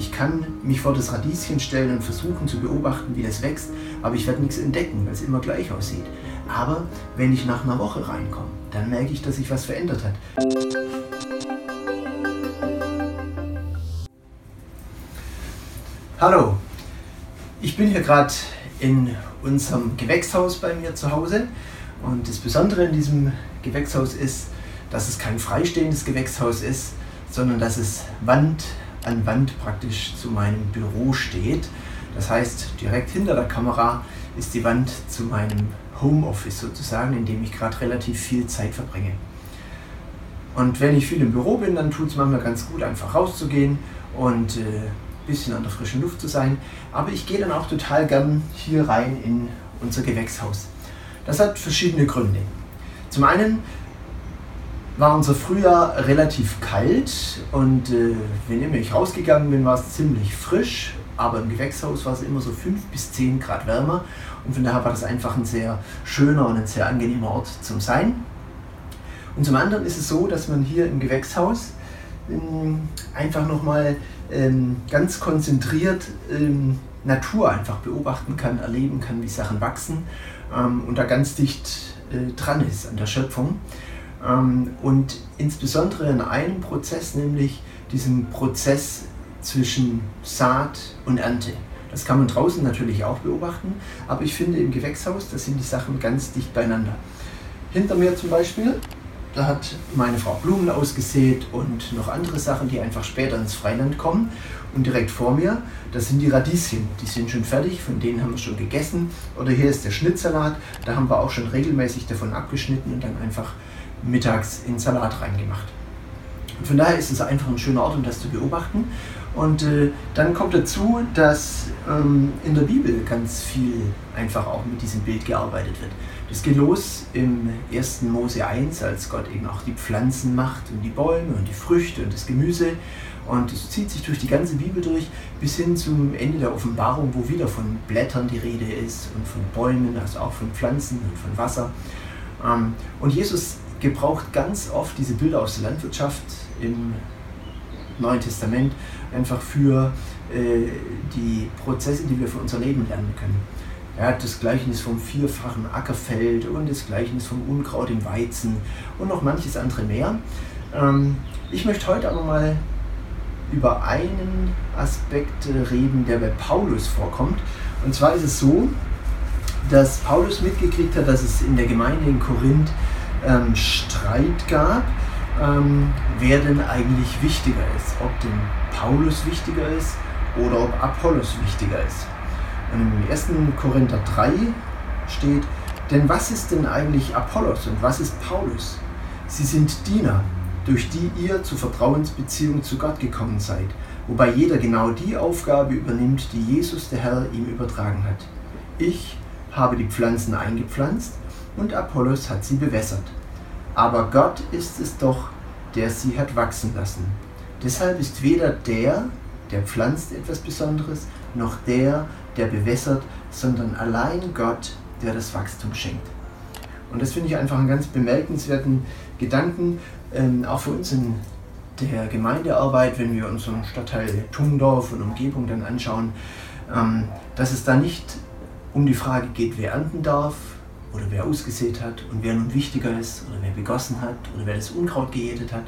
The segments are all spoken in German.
ich kann mich vor das Radieschen stellen und versuchen zu beobachten, wie das wächst, aber ich werde nichts entdecken, weil es immer gleich aussieht. Aber wenn ich nach einer Woche reinkomme, dann merke ich, dass sich was verändert hat. Hallo, ich bin hier gerade in unserem Gewächshaus bei mir zu Hause und das Besondere in diesem Gewächshaus ist, dass es kein freistehendes Gewächshaus ist, sondern dass es Wand an Wand praktisch zu meinem Büro steht. Das heißt, direkt hinter der Kamera ist die Wand zu meinem Homeoffice sozusagen, in dem ich gerade relativ viel Zeit verbringe. Und wenn ich viel im Büro bin, dann tut es manchmal ganz gut, einfach rauszugehen und ein äh, bisschen an der frischen Luft zu sein. Aber ich gehe dann auch total gern hier rein in unser Gewächshaus. Das hat verschiedene Gründe. Zum einen war unser Frühjahr relativ kalt und äh, wenn ich rausgegangen bin, war es ziemlich frisch, aber im Gewächshaus war es immer so 5 bis 10 Grad wärmer und von daher war das einfach ein sehr schöner und ein sehr angenehmer Ort zum Sein. Und zum anderen ist es so, dass man hier im Gewächshaus ähm, einfach nochmal ähm, ganz konzentriert ähm, Natur einfach beobachten kann, erleben kann, wie Sachen wachsen ähm, und da ganz dicht äh, dran ist an der Schöpfung. Ähm, und insbesondere in einem Prozess, nämlich diesem Prozess zwischen Saat und Ernte. Das kann man draußen natürlich auch beobachten, aber ich finde im Gewächshaus, da sind die Sachen ganz dicht beieinander. Hinter mir zum Beispiel, da hat meine Frau Blumen ausgesät und noch andere Sachen, die einfach später ins Freiland kommen. Und direkt vor mir, das sind die Radieschen. Die sind schon fertig, von denen haben wir schon gegessen. Oder hier ist der Schnittsalat, da haben wir auch schon regelmäßig davon abgeschnitten und dann einfach mittags in Salat reingemacht. Und von daher ist es einfach ein schöner Ort, um das zu beobachten. Und äh, dann kommt dazu, dass ähm, in der Bibel ganz viel einfach auch mit diesem Bild gearbeitet wird. Das geht los im 1. Mose 1, als Gott eben auch die Pflanzen macht und die Bäume und die Früchte und das Gemüse. Und es zieht sich durch die ganze Bibel durch bis hin zum Ende der Offenbarung, wo wieder von Blättern die Rede ist und von Bäumen, also auch von Pflanzen und von Wasser. Ähm, und Jesus gebraucht ganz oft diese Bilder aus der Landwirtschaft im Neuen Testament einfach für äh, die Prozesse, die wir für unser Leben lernen können. Er hat das Gleichnis vom vierfachen Ackerfeld und das Gleichnis vom Unkraut im Weizen und noch manches andere mehr. Ähm, ich möchte heute aber mal über einen Aspekt reden, der bei Paulus vorkommt. Und zwar ist es so, dass Paulus mitgekriegt hat, dass es in der Gemeinde in Korinth ähm, Streit gab, ähm, wer denn eigentlich wichtiger ist. Ob denn Paulus wichtiger ist oder ob Apollos wichtiger ist. Und im 1. Korinther 3 steht, denn was ist denn eigentlich Apollos und was ist Paulus? Sie sind Diener, durch die ihr zur Vertrauensbeziehung zu Gott gekommen seid, wobei jeder genau die Aufgabe übernimmt, die Jesus der Herr ihm übertragen hat. Ich habe die Pflanzen eingepflanzt, und Apollos hat sie bewässert. Aber Gott ist es doch, der sie hat wachsen lassen. Deshalb ist weder der, der pflanzt etwas Besonderes, noch der, der bewässert, sondern allein Gott, der das Wachstum schenkt. Und das finde ich einfach einen ganz bemerkenswerten Gedanken, ähm, auch für uns in der Gemeindearbeit, wenn wir unseren Stadtteil Tungdorf und Umgebung dann anschauen, ähm, dass es da nicht um die Frage geht, wer ernten darf, oder wer ausgesät hat und wer nun wichtiger ist oder wer begossen hat oder wer das Unkraut gejätet hat,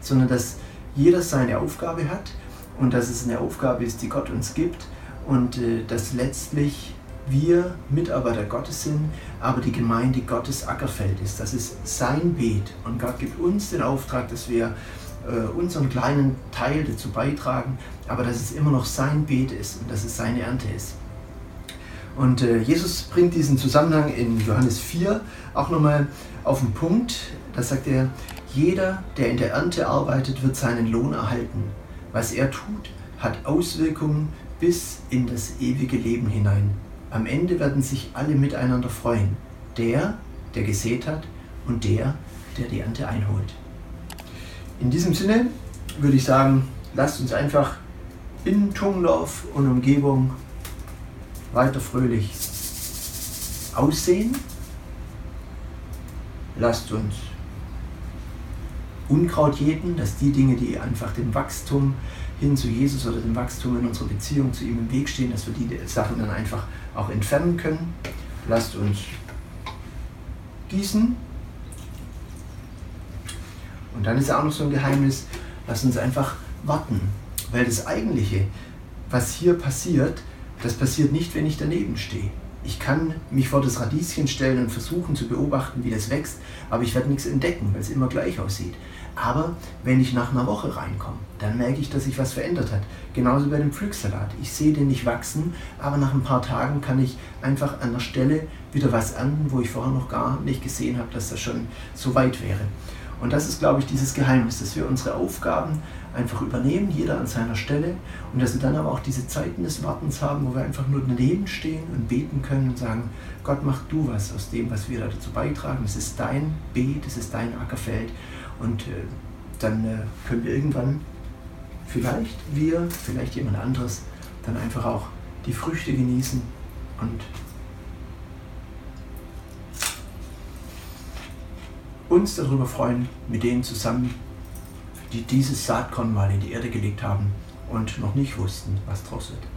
sondern dass jeder seine Aufgabe hat und dass es eine Aufgabe ist, die Gott uns gibt und äh, dass letztlich wir Mitarbeiter Gottes sind, aber die Gemeinde Gottes Ackerfeld ist. Das ist sein Beet und Gott gibt uns den Auftrag, dass wir äh, unseren kleinen Teil dazu beitragen, aber dass es immer noch sein Beet ist und dass es seine Ernte ist. Und äh, Jesus bringt diesen Zusammenhang in Johannes 4 auch nochmal auf den Punkt. Da sagt er, jeder, der in der Ernte arbeitet, wird seinen Lohn erhalten. Was er tut, hat Auswirkungen bis in das ewige Leben hinein. Am Ende werden sich alle miteinander freuen. Der, der gesät hat und der, der die Ernte einholt. In diesem Sinne würde ich sagen, lasst uns einfach in Tungdorf und Umgebung weiter fröhlich aussehen. Lasst uns Unkraut jäten, dass die Dinge, die einfach dem Wachstum hin zu Jesus oder dem Wachstum in unserer Beziehung zu ihm im Weg stehen, dass wir die Sachen dann einfach auch entfernen können. Lasst uns gießen. Und dann ist auch noch so ein Geheimnis, lasst uns einfach warten. Weil das Eigentliche, was hier passiert, das passiert nicht, wenn ich daneben stehe. Ich kann mich vor das Radieschen stellen und versuchen zu beobachten, wie das wächst, aber ich werde nichts entdecken, weil es immer gleich aussieht. Aber wenn ich nach einer Woche reinkomme, dann merke ich, dass sich was verändert hat. Genauso bei dem Pflücksalat. Ich sehe den nicht wachsen, aber nach ein paar Tagen kann ich einfach an der Stelle wieder was ernten, wo ich vorher noch gar nicht gesehen habe, dass das schon so weit wäre. Und das ist, glaube ich, dieses Geheimnis, dass wir unsere Aufgaben einfach übernehmen, jeder an seiner Stelle, und dass wir dann aber auch diese Zeiten des Wartens haben, wo wir einfach nur daneben stehen und beten können und sagen, Gott, mach du was aus dem, was wir dazu beitragen. Es ist dein Beet, es ist dein Ackerfeld. Und äh, dann äh, können wir irgendwann, vielleicht wir, vielleicht jemand anderes, dann einfach auch die Früchte genießen und uns darüber freuen, mit denen zusammen, die dieses Saatkorn mal in die Erde gelegt haben und noch nicht wussten, was draus wird.